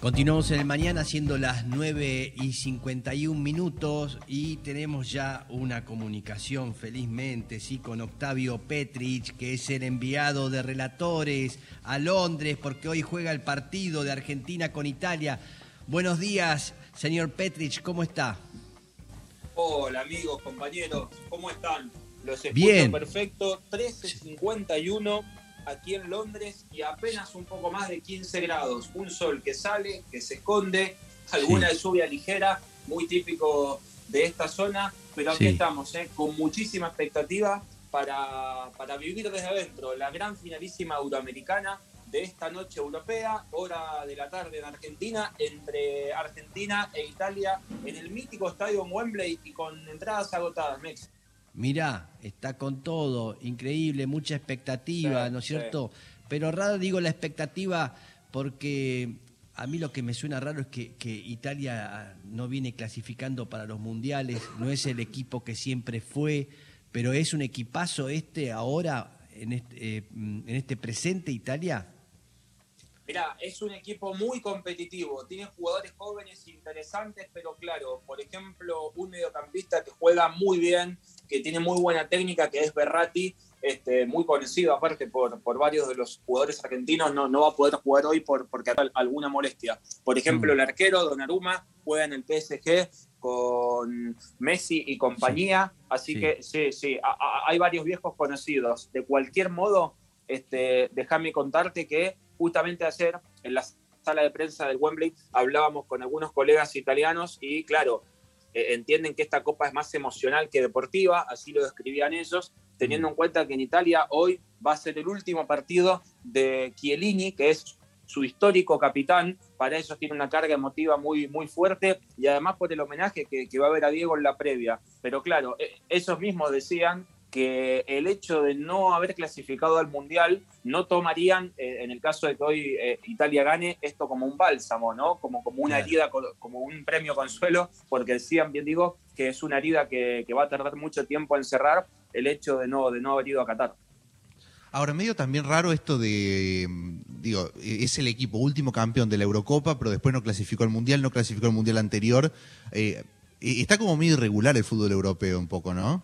Continuamos en el mañana siendo las 9 y 51 minutos y tenemos ya una comunicación felizmente, sí, con Octavio Petrich, que es el enviado de relatores a Londres porque hoy juega el partido de Argentina con Italia. Buenos días, señor Petrich, ¿cómo está? Hola amigos, compañeros, ¿cómo están? Los escucho Bien. perfecto, 13.51 aquí en Londres y apenas un poco más de 15 grados. Un sol que sale, que se esconde, alguna lluvia ligera, muy típico de esta zona, pero aquí Sí. estamos, ¿eh? con muchísima expectativa para, para vivir desde adentro la gran finalísima euroamericana de esta noche europea, hora de la tarde en Argentina, entre Argentina e Italia, en el mítico estadio Wembley y con entradas agotadas, Mex. Mirá, está con todo, increíble, mucha expectativa, Sí, ¿no es sí. cierto? Pero raro digo la expectativa porque a mí lo que me suena raro es que, que Italia no viene clasificando para los mundiales, no es el equipo que siempre fue, pero es un equipazo este ahora, en este, eh, en este presente Italia. Mirá, es un equipo muy competitivo, tiene jugadores jóvenes interesantes, pero claro, por ejemplo, un mediocampista que juega muy bien, que tiene muy buena técnica, que es Berratti, este, muy conocido aparte por, por varios de los jugadores argentinos, no, no va a poder jugar hoy por, porque hay alguna molestia. Por ejemplo, el arquero Donnarumma juega en el PSG con Messi y compañía, así Sí. que sí, sí, a- a- hay varios viejos conocidos. De cualquier modo, este, déjame contarte que justamente ayer en la sala de prensa del Wembley hablábamos con algunos colegas italianos y claro, eh, entienden que esta copa es más emocional que deportiva, así lo describían ellos, teniendo en cuenta que en Italia hoy va a ser el último partido de Chiellini, que es su histórico capitán, para ellos tiene una carga emotiva muy, muy fuerte y además por el homenaje que, que va a haber a Diego en la previa. Pero claro, eh, ellos mismos decían que el hecho de no haber clasificado al Mundial no tomarían, eh, en el caso de que hoy eh, Italia gane, esto como un bálsamo, ¿no? Como, como una herida, co- como un premio consuelo, porque decían, bien digo, que es una herida que, que va a tardar mucho tiempo en cerrar el hecho de no, de no haber ido a Qatar. Ahora, medio también raro esto de, digo, es el equipo último campeón de la Eurocopa, pero después no clasificó al Mundial, no clasificó al Mundial anterior. Eh, eh, está como medio irregular el fútbol europeo un poco, ¿no?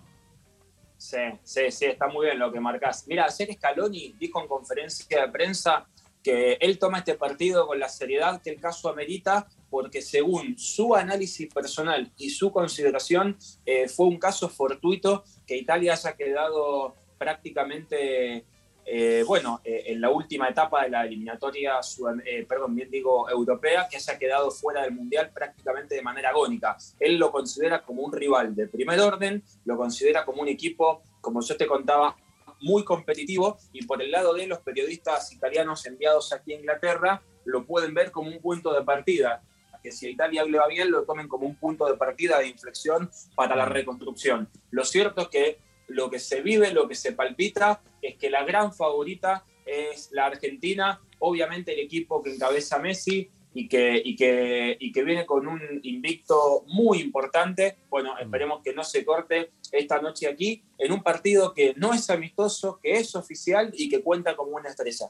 Sí, sí, sí, está muy bien lo que marcás. Mira, ayer Scaloni dijo en conferencia de prensa que él toma este partido con la seriedad que el caso amerita, porque según su análisis personal y su consideración, eh, fue un caso fortuito que Italia haya quedado prácticamente, eh, bueno, eh, en la última etapa de la eliminatoria, eh, perdón, bien digo, europea, que haya quedado fuera del Mundial prácticamente de manera agónica. Él lo considera como un rival de primer orden, lo considera como un equipo, como yo te contaba, muy competitivo y por el lado de los periodistas italianos enviados aquí a Inglaterra lo pueden ver como un punto de partida, que si a Italia le va bien lo tomen como un punto de partida de inflexión para la reconstrucción. Lo cierto es que lo que se vive, lo que se palpita es que la gran favorita es la Argentina, obviamente el equipo que encabeza Messi y que, y que, y que viene con un invicto muy importante. Bueno, esperemos que no se corte esta noche aquí en un partido que no es amistoso, que es oficial y que cuenta como una estrella.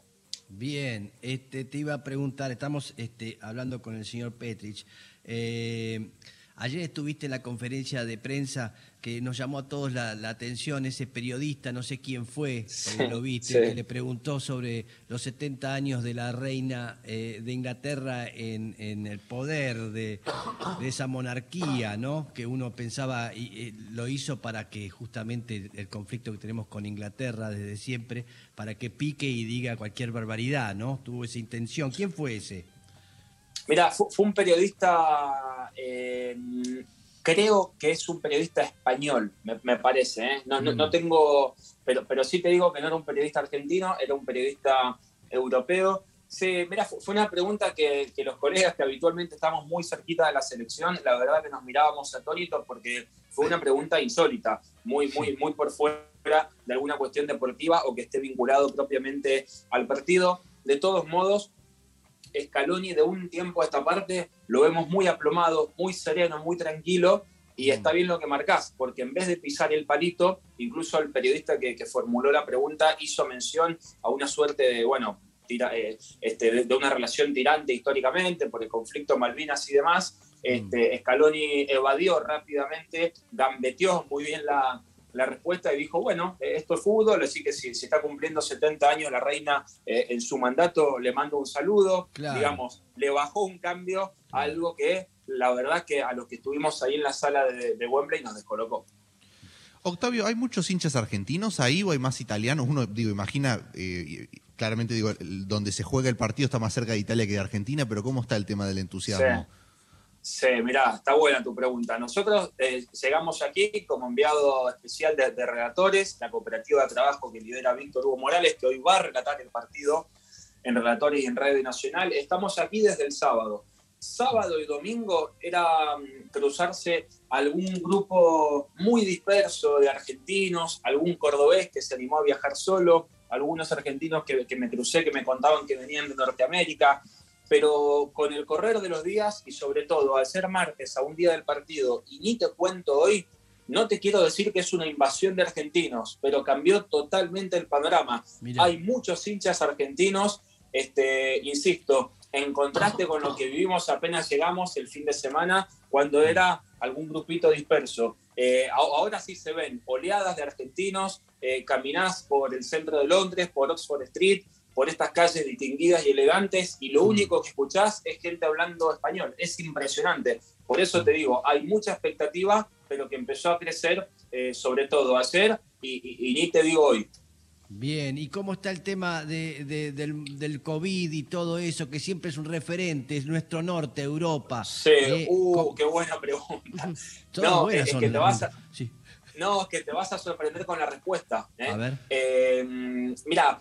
Bien, este, te iba a preguntar, estamos este, hablando con el señor Petrich. Eh, ayer estuviste en la conferencia de prensa que nos llamó a todos la, la atención, ese periodista, no sé quién fue, porque lo viste, sí. que le preguntó sobre los 70 años de la reina eh, de Inglaterra en, en el poder de, de esa monarquía, ¿no? Que uno pensaba, y eh, lo hizo para que justamente el conflicto que tenemos con Inglaterra desde siempre, para que pique y diga cualquier barbaridad, ¿no? Tuvo esa intención. ¿Quién fue ese? Mira, fue, fue un periodista, eh, creo que es un periodista español, me, me parece. ¿eh? No, no, no tengo, pero, pero sí te digo que no era un periodista argentino, era un periodista europeo. Sí, mira, fue, fue una pregunta que, que los colegas que habitualmente estamos muy cerquita de la selección, la verdad que nos mirábamos atónitos porque fue una pregunta insólita, muy, muy, muy por fuera de alguna cuestión deportiva o que esté vinculado propiamente al partido. De todos modos, Scaloni de un tiempo a esta parte lo vemos muy aplomado, muy sereno, muy tranquilo, y está bien lo que marcás, porque en vez de pisar el palito, incluso el periodista que, que formuló la pregunta hizo mención a una suerte de, bueno, eh, este, de, una relación tirante históricamente por el conflicto Malvinas y demás. Este, Scaloni evadió rápidamente, gambeteó muy bien la, la respuesta y dijo, bueno, eh, esto es fútbol, así que si se está cumpliendo 70 años la reina eh, en su mandato, le mando un saludo, digamos, le bajó un cambio a algo que la verdad que a los que estuvimos ahí en la sala de, de Wembley nos descolocó. Octavio, ¿hay muchos hinchas argentinos ahí o hay más italianos? Uno, digo, imagina, eh, claramente digo, donde se juega el partido está más cerca de Italia que de Argentina, pero ¿cómo está el tema del entusiasmo? Sí, mirá, está buena tu pregunta. Nosotros eh, llegamos aquí como enviado especial de, de, relatores, la cooperativa de trabajo que lidera Víctor Hugo Morales, que hoy va a relatar el partido en Relatores y en Radio Nacional. Estamos aquí desde el sábado. Sábado y domingo era mm, cruzarse algún grupo muy disperso de argentinos, algún cordobés que se animó a viajar solo, algunos argentinos que, que me crucé que me contaban que venían de Norteamérica, pero con el correr de los días y sobre todo al ser martes a un día del partido, y ni te cuento hoy, no te quiero decir que es una invasión de argentinos, pero cambió totalmente el panorama. Hay muchos hinchas argentinos, este, insisto, en contraste con lo que vivimos apenas llegamos el fin de semana, cuando era algún grupito disperso. Eh, ahora sí se ven oleadas de argentinos, eh, caminás por el centro de Londres, por Oxford Street, por estas calles distinguidas y elegantes y lo mm. único que escuchás es gente hablando español. Es impresionante. Por eso te digo, hay mucha expectativa, pero que empezó a crecer eh, sobre todo ayer y, y, ni te digo hoy. Bien, ¿y cómo está el tema de, del, del, COVID y todo eso, que siempre es un referente, es nuestro norte, Europa? Sí, eh, uh, qué buena pregunta. no, es, que te vas a, no, es que te vas a sorprender con la respuesta. ¿eh? A ver. Eh, mira,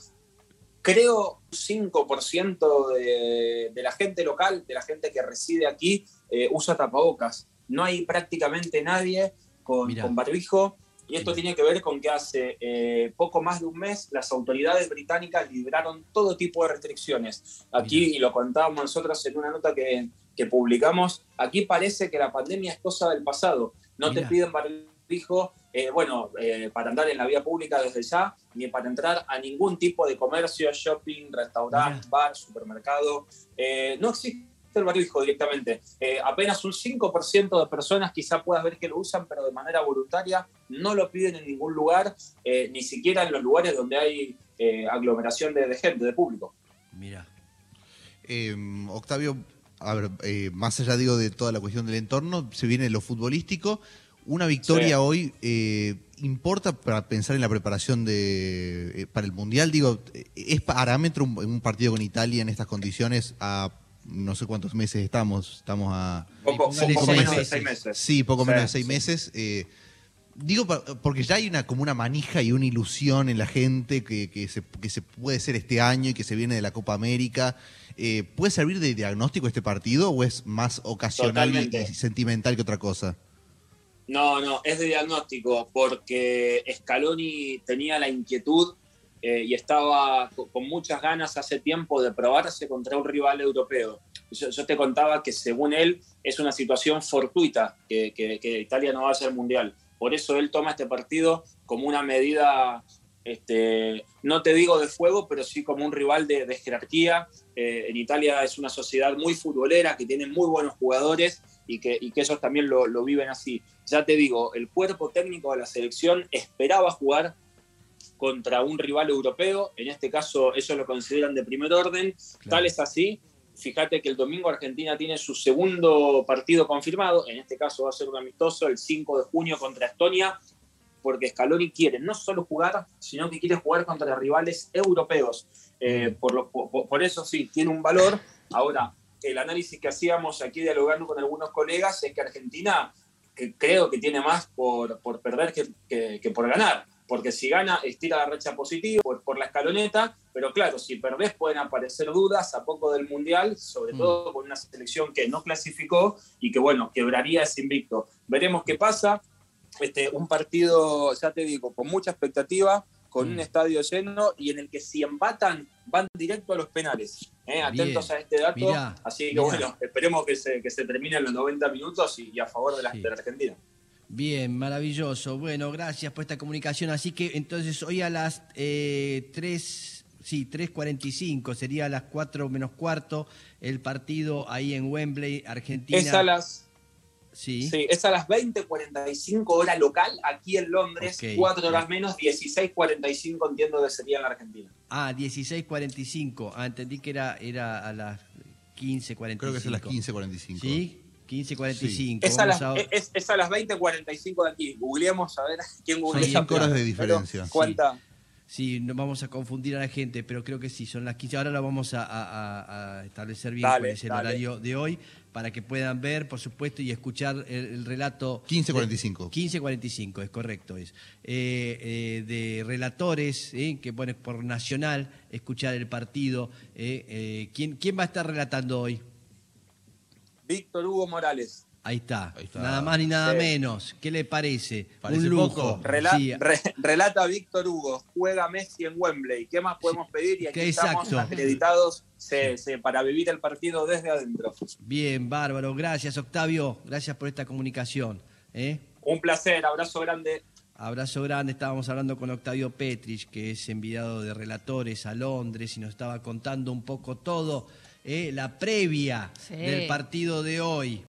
creo 5% de, de, la gente local, de la gente que reside aquí, eh, usa tapabocas. No hay prácticamente nadie con, con barbijo. Y esto tiene que ver con que hace eh, poco más de un mes las autoridades británicas libraron todo tipo de restricciones. Aquí, y lo contábamos nosotros en una nota que, que, publicamos, aquí parece que la pandemia es cosa del pasado. No te piden barbijo, eh, bueno, eh, para andar en la vía pública desde ya, ni para entrar a ningún tipo de comercio, shopping, restaurante, bar, supermercado. Eh, no existe el barbijo directamente. apenas un 5% de personas quizá puedas ver que lo usan, pero de manera voluntaria, no lo piden en ningún lugar, ni siquiera en los lugares donde hay aglomeración de, de, gente, de público. Mira. Octavio, a ver, más allá digo de toda la cuestión del entorno, se viene lo futbolístico. Una victoria hoy eh, importa para pensar en la preparación de eh, para el mundial. Digo, es parámetro un, un, partido con Italia en estas condiciones a no sé cuántos meses estamos. Estamos a poco, poco menos de seis meses. Sí, poco menos de seis meses. Eh, digo porque ya hay una como una manija y una ilusión en la gente que, que, se, que se puede ser este año y que se viene de la Copa América. Eh, ¿Puede servir de diagnóstico este partido o es más ocasional y sentimental que otra cosa? No, no, es de diagnóstico, porque Scaloni tenía la inquietud eh, y estaba con muchas ganas hace tiempo de probarse contra un rival europeo. Yo, te contaba que según él es una situación fortuita que, Italia no va a ser mundial. Por eso él toma este partido como una medida, este, no te digo de fuego, pero sí como un rival de, de jerarquía. Eh, en Italia es una sociedad muy futbolera que tiene muy buenos jugadores y que, y que ellos también lo, lo, viven así. Ya te digo, el cuerpo técnico de la selección esperaba jugar contra un rival europeo, en este caso ellos lo consideran de primer orden, claro. tal es así. Fíjate que el domingo Argentina tiene su segundo partido confirmado, en este caso va a ser un amistoso el 5 de junio contra Estonia, porque Scaloni quiere no solo jugar, sino que quiere jugar contra rivales europeos. Eh, por, lo, por, por eso sí, tiene un valor. Ahora, el análisis que hacíamos aquí dialogando con algunos colegas es que Argentina que creo que tiene más por, por perder que, que, que, por ganar. Porque si gana, estira la racha positiva por, por, la escaloneta, pero claro, si perdés pueden aparecer dudas a poco del Mundial, sobre mm. todo con una selección que no clasificó y que, bueno, quebraría ese invicto. Veremos qué pasa. Este, un partido, ya te digo, con mucha expectativa, con mm. un estadio lleno y en el que si empatan van directo a los penales. ¿eh? Atentos a este dato. Mirá, Así que mirá. bueno, esperemos que se, que se termine en los 90 minutos y, y a favor de la, sí. de la, Argentina. Bien, maravilloso. Bueno, gracias por esta comunicación. Así que entonces hoy a las eh, 3 sí, 3.45, sería a las 4 menos cuarto el partido ahí en Wembley, Argentina. Es a las, sí. sí, es a las 20.45 hora local, aquí en Londres, Ok. 4 horas menos, 16.45 entiendo que sería en la Argentina. Ah, 16.45. Ah, entendí que era, era a las 15.45. Creo que es a las 15.45. ¿Sí? 15.45. Es a, las, a- es, es a las 20.45 de aquí. Googleemos a ver quién googlea. Son cinco horas de Pero, diferencia. ¿Cuánta? Sí, no vamos a confundir a la gente, pero creo que sí, son las 15. Ahora la vamos a, a- a- a establecer bien Dale, cuál es el dale. horario de hoy, para que puedan ver, por supuesto, y escuchar el, el relato. 15.45. 15.45, es correcto. Es. Eh, eh, de relatores, eh, que pone por Nacional, escuchar el partido. eh, eh, ¿quién, ¿Quién va a estar relatando hoy? Víctor Hugo Morales. Ahí está. Ahí está. Nada más ni nada Sí. menos. ¿Qué le parece? Parece Un lujo. poco. Rela- Sí, re- relata Víctor Hugo, juega Messi en Wembley. ¿Qué más podemos pedir? Y aquí que estamos exacto. acreditados se- se- para vivir el partido desde adentro. Bien, bárbaro. Gracias, Octavio. Gracias por esta comunicación. ¿eh? Un placer, abrazo grande. Abrazo grande. Estábamos hablando con Octavio Petrich, que es enviado de relatores a Londres y nos estaba contando un poco todo, ¿eh? la previa Sí. del partido de hoy.